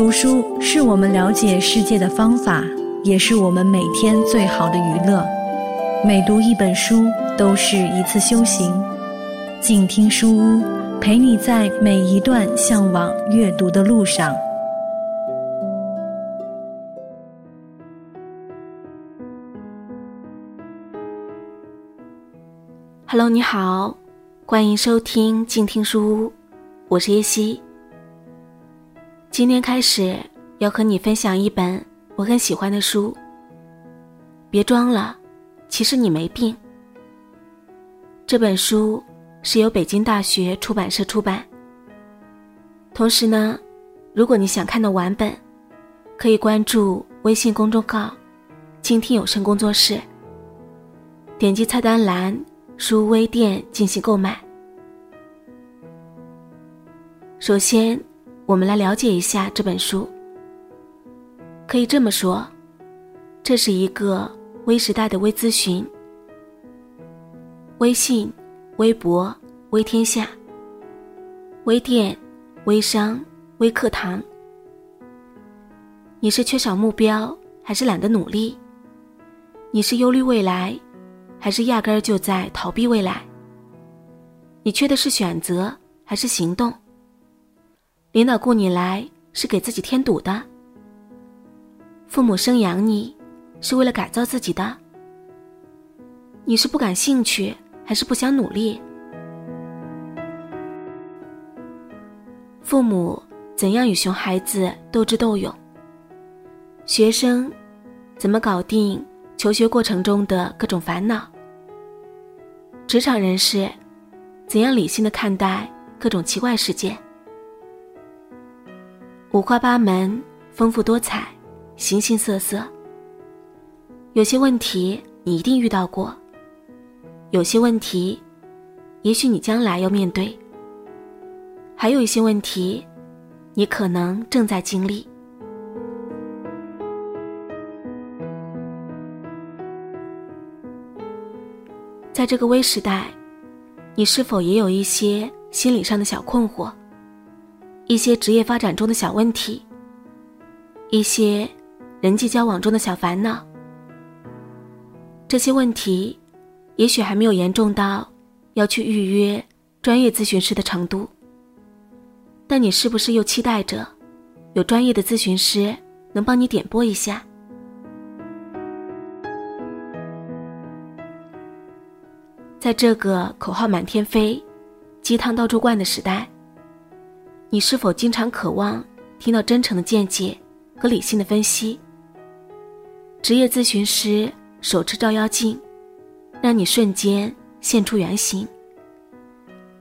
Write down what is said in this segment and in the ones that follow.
读书是我们了解世界的方法，也是我们每天最好的娱乐。每读一本书，都是一次修行。静听书屋，陪你在每一段向往阅读的路上。Hello，你好，欢迎收听静听书屋，我是叶希。今天开始要和你分享一本我很喜欢的书。别装了，其实你没病。这本书是由北京大学出版社出版。同时呢，如果你想看到完本，可以关注微信公众号“倾听有声工作室”，点击菜单栏“书微店”进行购买。首先。我们来了解一下这本书。可以这么说，这是一个微时代的微咨询。微信、微博、微天下、微店、微商、微课堂。你是缺少目标，还是懒得努力？你是忧虑未来，还是压根儿就在逃避未来？你缺的是选择，还是行动？领导雇你来是给自己添堵的，父母生养你是为了改造自己的。你是不感兴趣还是不想努力？父母怎样与熊孩子斗智斗勇？学生怎么搞定求学过程中的各种烦恼？职场人士怎样理性的看待各种奇怪事件？五花八门，丰富多彩，形形色色。有些问题你一定遇到过，有些问题，也许你将来要面对。还有一些问题，你可能正在经历。在这个微时代，你是否也有一些心理上的小困惑？一些职业发展中的小问题，一些人际交往中的小烦恼，这些问题也许还没有严重到要去预约专业咨询师的程度，但你是不是又期待着有专业的咨询师能帮你点拨一下？在这个口号满天飞、鸡汤到处灌的时代。你是否经常渴望听到真诚的见解和理性的分析？职业咨询师手持照妖镜，让你瞬间现出原形，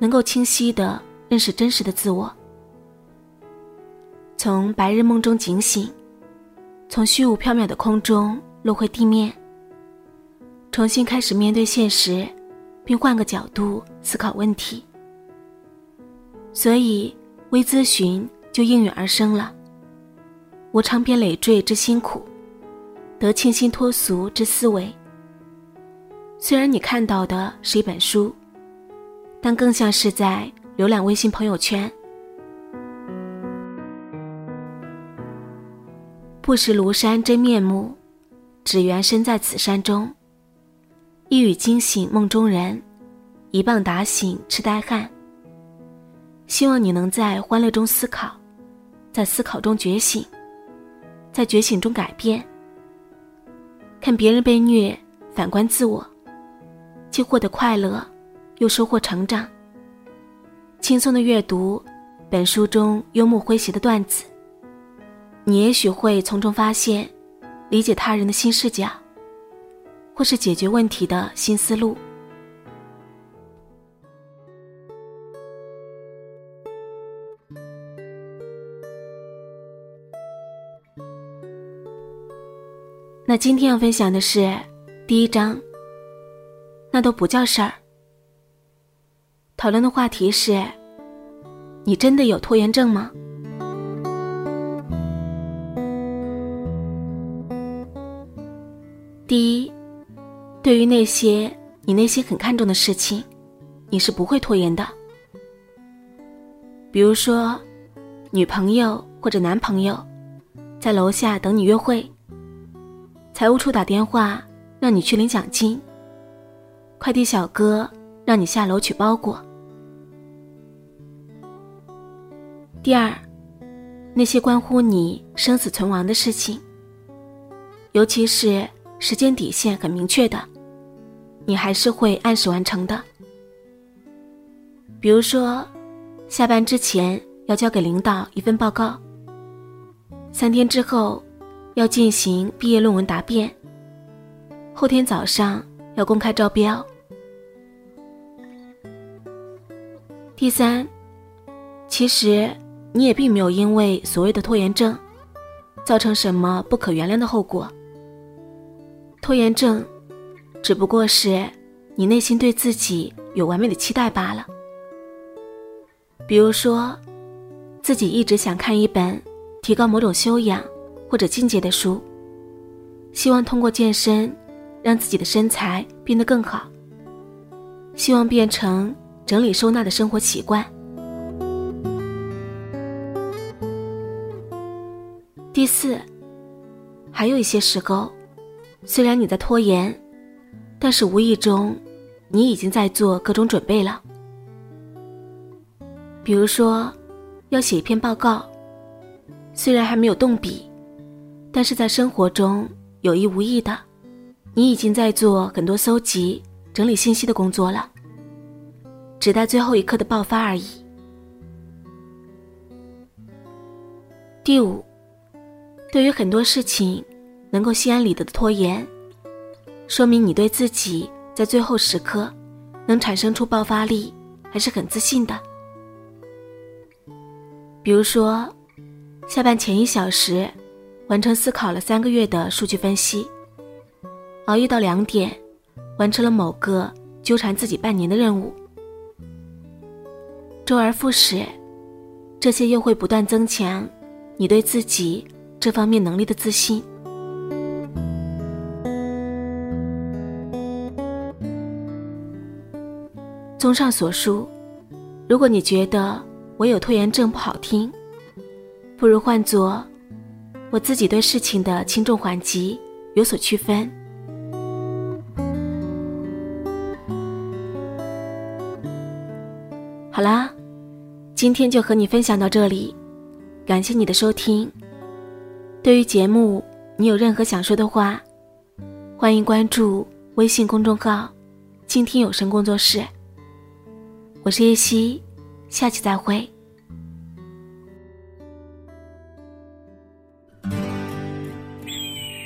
能够清晰的认识真实的自我，从白日梦中警醒，从虚无缥缈的空中落回地面，重新开始面对现实，并换个角度思考问题。所以。微咨询就应运而生了。我长篇累赘之辛苦，得清新脱俗之思维。虽然你看到的是一本书，但更像是在浏览微信朋友圈。不识庐山真面目，只缘身在此山中。一语惊醒梦中人，一棒打醒痴呆汉。希望你能在欢乐中思考，在思考中觉醒，在觉醒中改变。看别人被虐，反观自我，既获得快乐，又收获成长。轻松的阅读本书中幽默诙谐的段子，你也许会从中发现理解他人的新视角，或是解决问题的新思路。那今天要分享的是第一章。那都不叫事儿。讨论的话题是：你真的有拖延症吗？第一，对于那些你内心很看重的事情，你是不会拖延的。比如说，女朋友、或者男朋友在楼下等你约会，财务处打电话让你去领奖金，快递小哥让你下楼取包裹。第二，那些关乎你生死存亡的事情，尤其是时间底线很明确的，你还是会按时完成的。比如说，下班之前要交给领导一份报告，三天之后要进行毕业论文答辩，后天早上要公开招标。第三，其实。你也并没有因为所谓的拖延症，造成什么不可原谅的后果。拖延症，只不过是你内心对自己有完美的期待罢了。比如说，自己一直想看一本提高某种修养或者境界的书，希望通过健身让自己的身材变得更好，希望变成整理收纳的生活习惯。第四，还有一些时候，虽然你在拖延，但是无意中，你已经在做各种准备了。比如说，要写一篇报告，虽然还没有动笔，但是在生活中有意无意的，你已经在做很多搜集、整理信息的工作了，只待最后一刻的爆发而已。第五。对于很多事情，能够心安理得的拖延，说明你对自己在最后时刻能产生出爆发力还是很自信的。比如说，下班前一小时完成思考了三个月的数据分析，熬夜到两点完成了某个纠缠自己半年的任务，周而复始，这些又会不断增强你对自己。这方面能力的自信。综上所述，如果你觉得我有拖延症不好听，不如换作我自己对事情的轻重缓急有所区分。好啦，今天就和你分享到这里，感谢你的收听。对于节目，你有任何想说的话，欢迎关注微信公众号“倾听有声工作室”。我是叶希，下期再会。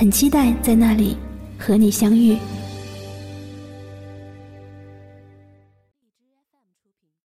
很期待在那里和你相遇。